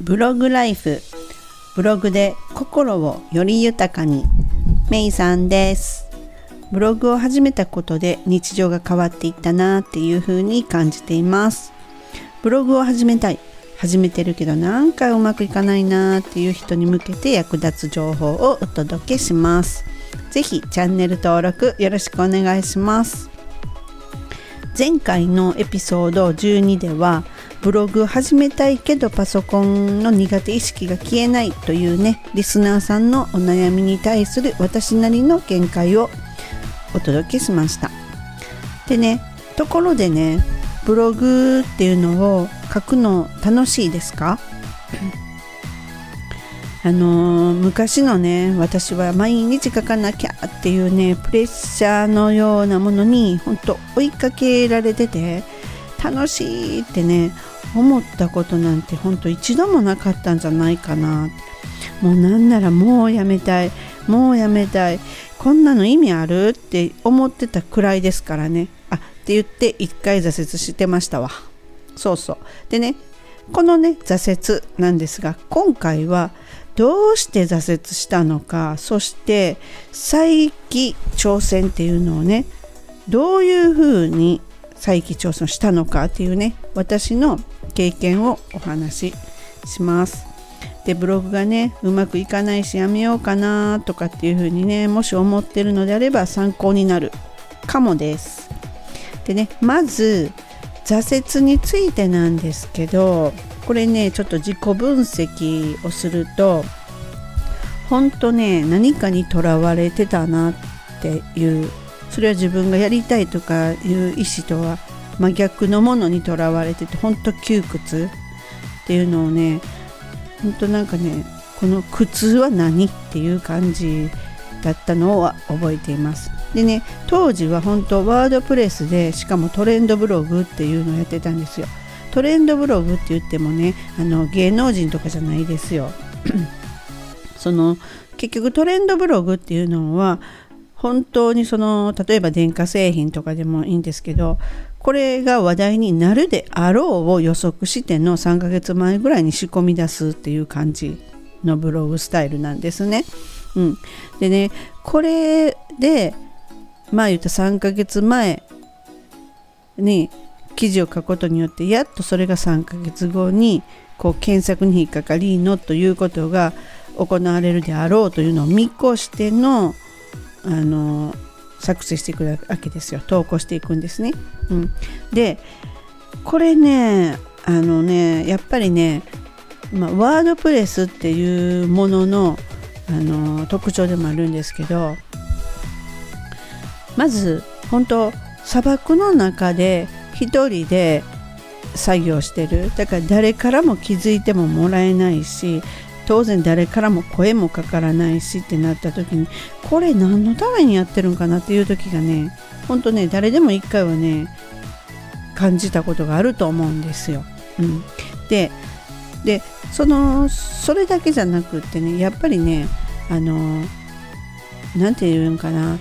ブログライフ。ブログで心をより豊かに。メイさんです。ブログを始めたことで日常が変わっていったなっていう風に感じています。ブログを始めたい。始めてるけどなんかうまくいかないなっていう人に向けて役立つ情報をお届けします。ぜひチャンネル登録よろしくお願いします。前回のエピソード12ではブログ始めたいけどパソコンの苦手意識が消えないというねリスナーさんのお悩みに対する私なりの見解をお届けしました。でねところでねブログっていうのを書くの楽しいですか？あのー、昔のね私は毎日書かなきゃっていうねプレッシャーのようなものに本当追いかけられてて楽しいってね思ったことなんてほんと一度もなかったんじゃないかな。もうなんならもうやめたい。もうやめたい。こんなの意味あるって思ってたくらいですからね。あって言って一回挫折してましたわ。そうそう。でねこのね挫折なんですが今回はどうして挫折したのかそして再起挑戦っていうのをねどういうふうに再起挑戦したのかっていうね私の経験をお話しします。でブログがねうまくいかないしやめようかなとかっていうふうにねもし思ってるのであれば参考になるかもです。でねまず挫折についてなんですけどこれねちょっと自己分析をすると本当ね何かにとらわれてたなっていうそれは自分がやりたいとかいう意思とは真逆のものにとらわれてて本当窮屈。っていうのをね本当なんかねこの苦痛は何っていう感じだったのを覚えています。でね当時は本当ワードプレスでしかもトレンドブログっていうのをやってたんですよ。トレンドブログって言ってもねあの芸能人とかじゃないですよ。その結局トレンドブログっていうのは本当にその例えば電化製品とかでもいいんですけどこれが話題になるであろうを予測しての3ヶ月前ぐらいに仕込み出すっていう感じのブログスタイルなんですね。うん、でねこれでまあ言った3ヶ月前に記事を書くことによってやっとそれが3ヶ月後にこう検索に引っかかりのということが行われるであろうというのを見越してのあの作成していくわけですよ。投稿していくんですね。うん、でこれねあのねやっぱりね、ま、ワードプレスっていうもののあの特徴でもあるんですけどまず本当砂漠の中で一人で作業してる。だから誰からも気づいてももらえないし当然誰からも声もかからないしってなった時にこれ何のためにやってるんかなっていう時がねほんとね誰でも一回はね感じたことがあると思うんですよ。うん、ででそのそれだけじゃなくってねやっぱりねあの何て言うんかな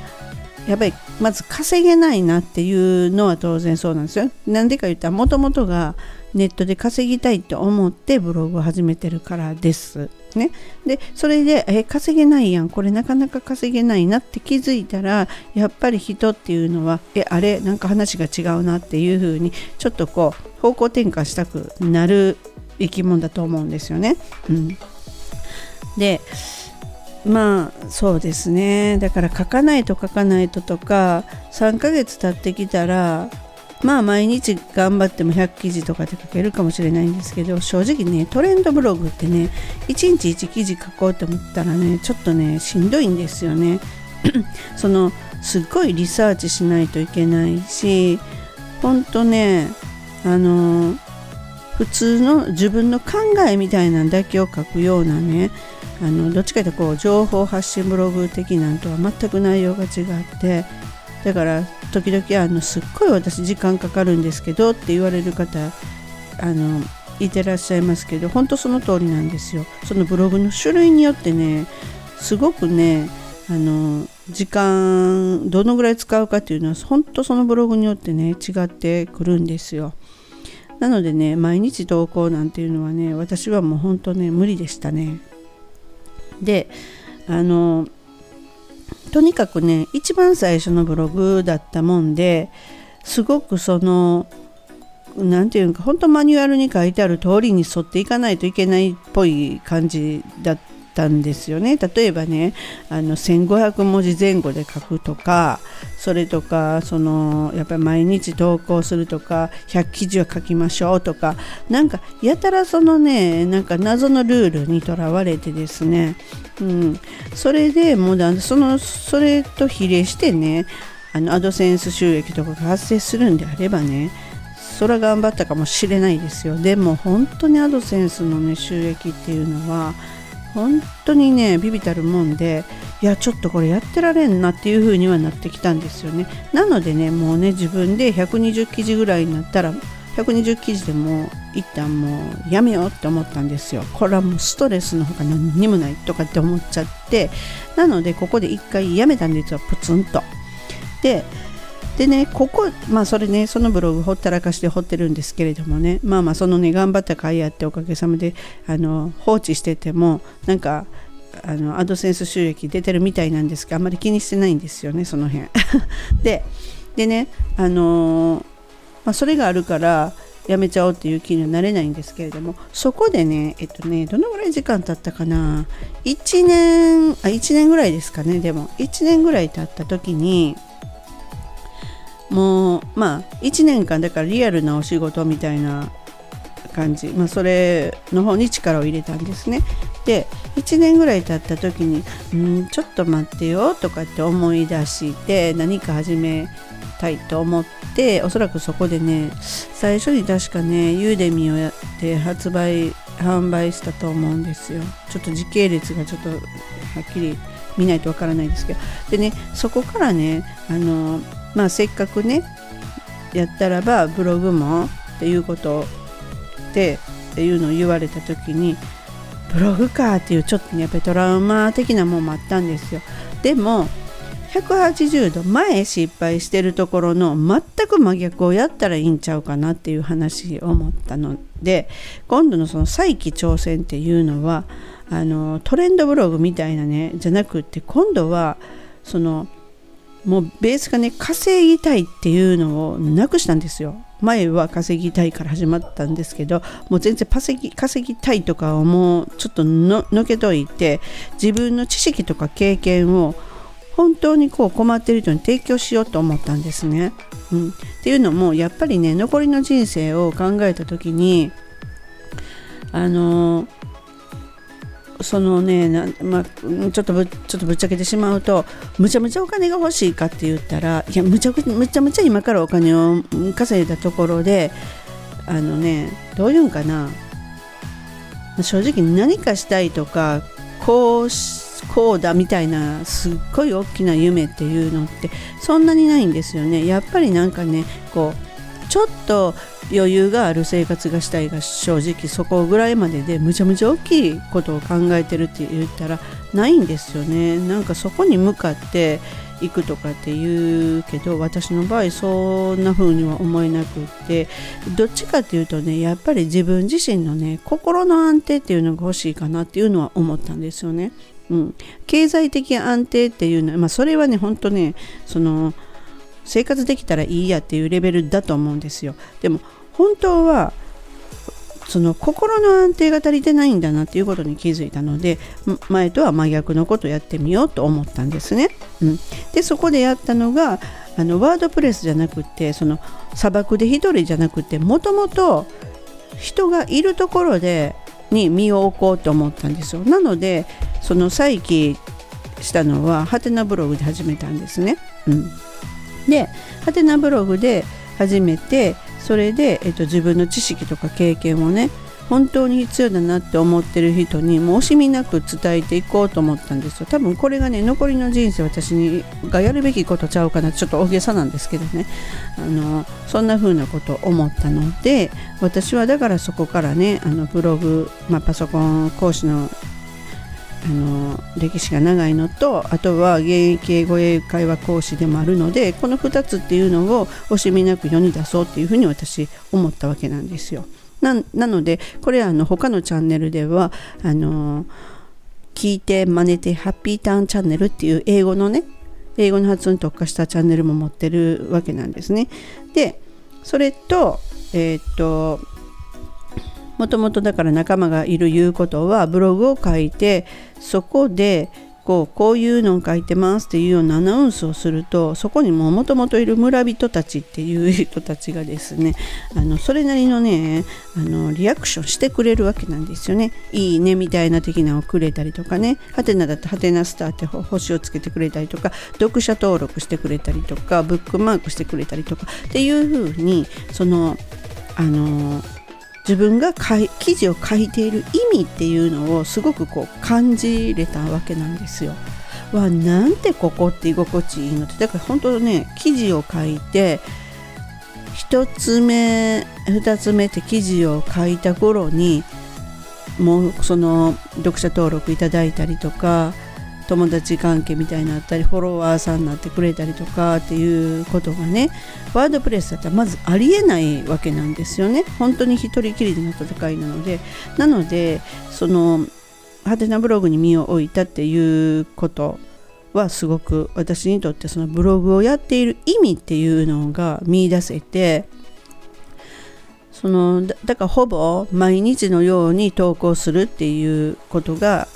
やっぱりまず稼げないなっていうのは当然そうなんですよ。なんでか言ったらもともとがネットで稼ぎたいと思ってブログを始めてるからです。ね、でそれでえ稼げないやん。これなかなか稼げないなって気づいたらやっぱり人っていうのはえあれ？なんか話が違うなっていう風にちょっとこう方向転換したくなる生き物だと思うんですよね。うん、でまあそうですね。だから書かないと書かないととか3ヶ月経ってきたらまあ毎日頑張っても100記事とかで書けるかもしれないんですけど正直ねトレンドブログってね1日1記事書こうと思ったらねちょっとねしんどいんですよね。そのすっごいリサーチしないといけないしほんとねあの普通の自分の考えみたいなんだけを書くようなねあのどっちかというとこう情報発信ブログ的なんとは全く内容が違ってだから時々あのすっごい私時間かかるんですけどって言われる方あのいてらっしゃいますけど本当その通りなんですよ。そのブログの種類によってねすごくねあの時間どのぐらい使うかっていうのは本当そのブログによってね違ってくるんですよ。なのでね毎日投稿なんていうのはね私はもう本当ね無理でしたね。であのとにかくね一番最初のブログだったもんですごくその何て言うか本当マニュアルに書いてある通りに沿っていかないといけないっぽい感じだったんですよね。例えばねあの1500文字前後で書くとかそれとかそのやっぱり毎日投稿するとか100記事は書きましょうとかなんかやたらそのねなんか謎のルールにとらわれてですね、うん、それでもうだそのそれと比例してねあのアドセンス収益とかが発生するんであればねそれは頑張ったかもしれないですよ。でも本当にアドセンスのね収益っていうのは本当にねビビたるもんでいやちょっとこれやってられんなっていう風にはなってきたんですよね。なのでねもうね自分で120記事ぐらいになったら120記事でもう一旦もうやめようって思ったんですよ。これはもうストレスのほか何にもないとかって思っちゃって。なのでここで一回やめたんですよプツンと。ででねここまあそれねそのブログほったらかして掘ってるんですけれどもねまあまあそのね頑張った甲斐あっておかげさまであの放置しててもなんかあのアドセンス収益出てるみたいなんですがあんまり気にしてないんですよねその辺。ででねあのー、まあ、それがあるからやめちゃおうっていう気にはなれないんですけれどもそこでねえっとねどのぐらい時間経ったかな？1年あ1年ぐらいですかねでも1年ぐらい経った時にもうまあ1年間だからリアルなお仕事みたいな感じ、まあ、それの方に力を入れたんですね。で1年ぐらい経った時に「んちょっと待ってよ」とかって思い出して何か始めたいと思っておそらくそこでね最初に確かねユーデミをやって発売販売したと思うんですよ。ちょっと時系列がちょっとはっきり見ないとわからないですけど。でねそこからねあのまあせっかくねやったらばブログもっていうことでっていうのを言われた時にブログかっていうちょっとねやっぱりトラウマ的なもんもあったんですよ。でも180度前失敗してるところの全く真逆をやったらいいんちゃうかなっていう話を思ったので今度のその再起挑戦っていうのはあのトレンドブログみたいなねじゃなくって今度はそのもうベースがね稼ぎたいっていうのをなくしたんですよ前は稼ぎたいから始まったんですけどもう全然稼ぎ稼ぎたいとかをもうちょっとののけといて自分の知識とか経験を本当にこう困ってる人に提供しようと思ったんですね。うん、っていうのもやっぱりね残りの人生を考えた時にあのーそのねまあ、ちょっとぶちょっとぶっちゃけてしまうとむちゃむちゃお金が欲しいかって言ったらいやむちゃむちゃむちゃ今からお金を稼いだところであのねどういうんかな。正直何かしたいとかこうこうだみたいなすっごい大きな夢っていうのってそんなにないんですよね。やっぱりなんかねこうちょっと余裕がある生活がしたいが正直そこぐらいまででむちゃむちゃ大きいことを考えてるって言ったらないんですよね。なんかそこに向かっていくとかって言うけど私の場合そんな風には思えなくってどっちかっていうとねやっぱり自分自身のね心の安定っていうのが欲しいかなっていうのは思ったんですよね。うん、経済的安定っていうのは、まあ、それはね本当ねその生活できたらいいやっていうレベルだと思うんですよ。でも本当はその心の安定が足りてないんだなっていうことに気づいたので前とは真逆のことをやってみようと思ったんですね。うん、でそこでやったのがあのワードプレスじゃなくてその砂漠で1人じゃなくてもともと人がいるところでに身を置こうと思ったんですよ。なのでその再起したのはハテナブログで始めたんですね。うん、でハテナブログで始めてそれで、えっと、自分の知識とか経験をね本当に必要だなって思ってる人にもう惜しみなく伝えていこうと思ったんですよ。多分これがね残りの人生私にがやるべきことちゃうかなちょっと大げさなんですけどね。あのそんな風なことを思ったので私はだからそこからねあのブログ、まあ、パソコン講師のあの歴史が長いのとあとは現役英語英会話講師でもあるのでこの2つっていうのを惜しみなく世に出そうっていうふうに私思ったわけなんですよ。なのでこれあの他のチャンネルではあの聞いて真似てハッピーターンチャンネルっていう英語のね英語の発音に特化したチャンネルも持ってるわけなんですね。でそれとえー、っともともとだから仲間がいるいうことはブログを書いてそこでこうこういうのを書いてますっていうようなアナウンスをするとそこにももともといる村人たちっていう人たちがですねあのそれなりのねあのリアクションしてくれるわけなんですよね。いいねみたいな的なをくれたりとかね。ハテナだとハテナスターって星をつけてくれたりとか読者登録してくれたりとかブックマークしてくれたりとかっていう風にそのあの自分が記事を書いている意味っていうのをすごくこう感じれたわけなんですよ。わなんてここって居心地いいのってだから本当ね記事を書いて1つ目2つ目って記事を書いた頃にもうその読者登録いただいたりとか友達関係みたいになったりフォロワーさんになってくれたりとかっていうことがねワードプレスだったらまずありえないわけなんですよね。本当に一人きりでの戦いなので。なのでそのハテナブログに身を置いたっていうことはすごく私にとってそのブログをやっている意味っていうのが見いだせてそのだからほぼ毎日のように投稿するっていうことが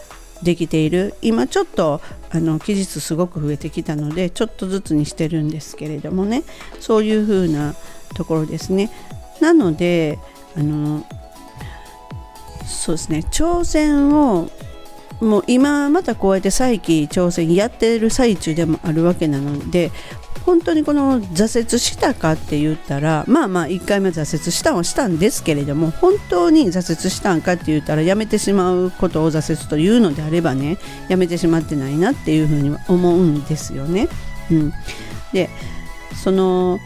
できている。今ちょっとあの期日すごく増えてきたのでちょっとずつにしてるんですけれどもね。そういう風なところですね。なのであのそうですね。挑戦をもう今またこうやって再起挑戦やってる最中でもあるわけなので本当にこの挫折したかって言ったらまあまあ1回目挫折したんはしたんですけれども本当に挫折したんかって言ったらやめてしまうことを挫折というのであればねやめてしまってないなっていうふうに思うんですよね。うん、でその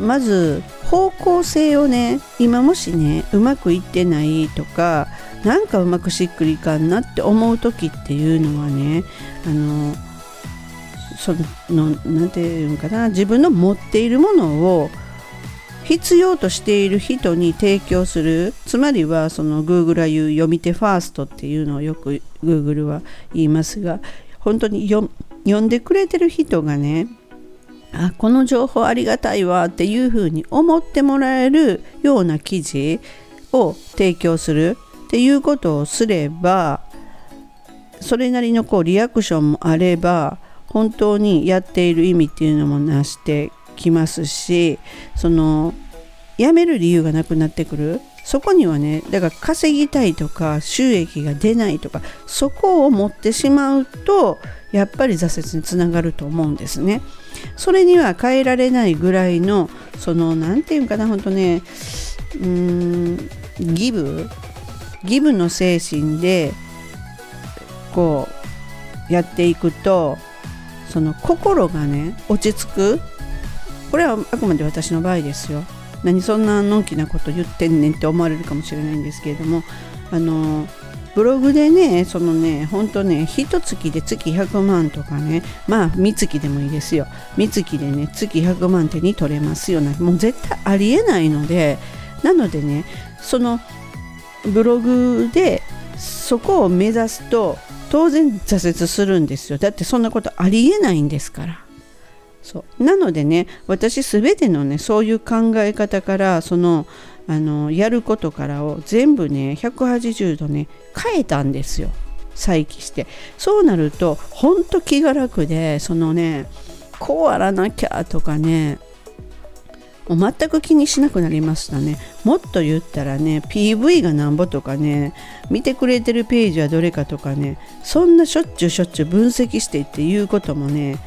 まず方向性をね今もしねうまくいってないとかなんかうまくしっくりいかんなって思う時っていうのはねあのその何て言うのかな自分の持っているものを必要としている人に提供する。つまりはその Google は言う読み手ファーストっていうのをよく Google は言いますが本当に読んでくれてる人がねあこの情報ありがたいわっていうふうに思ってもらえるような記事を提供するっていうことをすればそれなりのこうリアクションもあれば本当にやっている意味っていうのもなしてきますしその辞める理由がなくなってくるそこにはねだから稼ぎたいとか収益が出ないとかそこを持ってしまうとやっぱり挫折につながると思うんですね。それには変えられないぐらいのその何て言うかな本当ねうーんギブギブの精神でこうやっていくとその心がね落ち着く。これはあくまで私の場合ですよ。何そんなのんきなこと言ってんねんって思われるかもしれないんですけれどもあのブログでねそのねほんとね一月で月100万とかねまあ三月でもいいですよ。三月でね月100万手に取れますよねもう絶対ありえないのでなのでねそのブログでそこを目指すと当然挫折するんですよ。だってそんなことありえないんですから。そう。なのでね私全てのねそういう考え方からそのあのやることからを全部ね180度ね変えたんですよ。再起して。そうなるとほんと気が楽でそのねこうあらなきゃとかねもう全く気にしなくなりましたね。もっと言ったらね PV がなんぼとかね見てくれてるページはどれかとかねそんなしょっちゅうしょっちゅう分析してっていうこともね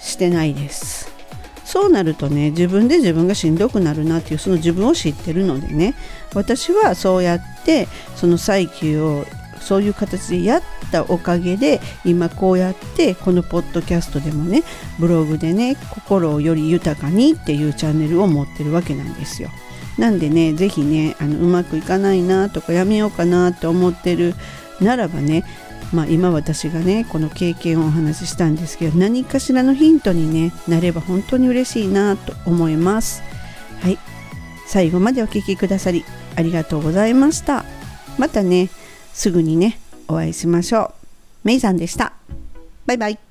してないです。そうなるとね自分で自分がしんどくなるなっていうその自分を知ってるのでね私はそうやってその再起をそういう形でやったおかげで今こうやってこのポッドキャストでもねブログでね心をより豊かにっていうチャンネルを持ってるわけなんですよ。なんでね是非ねあのうまくいかないなとかやめようかなと思ってるならばねまあ、今私がねこの経験をお話ししたんですけど何かしらのヒントに、ね、なれば本当に嬉しいなと思います。はい最後までお聴きくださりありがとうございました。またねすぐにねお会いしましょう。メイさんでした。バイバイ。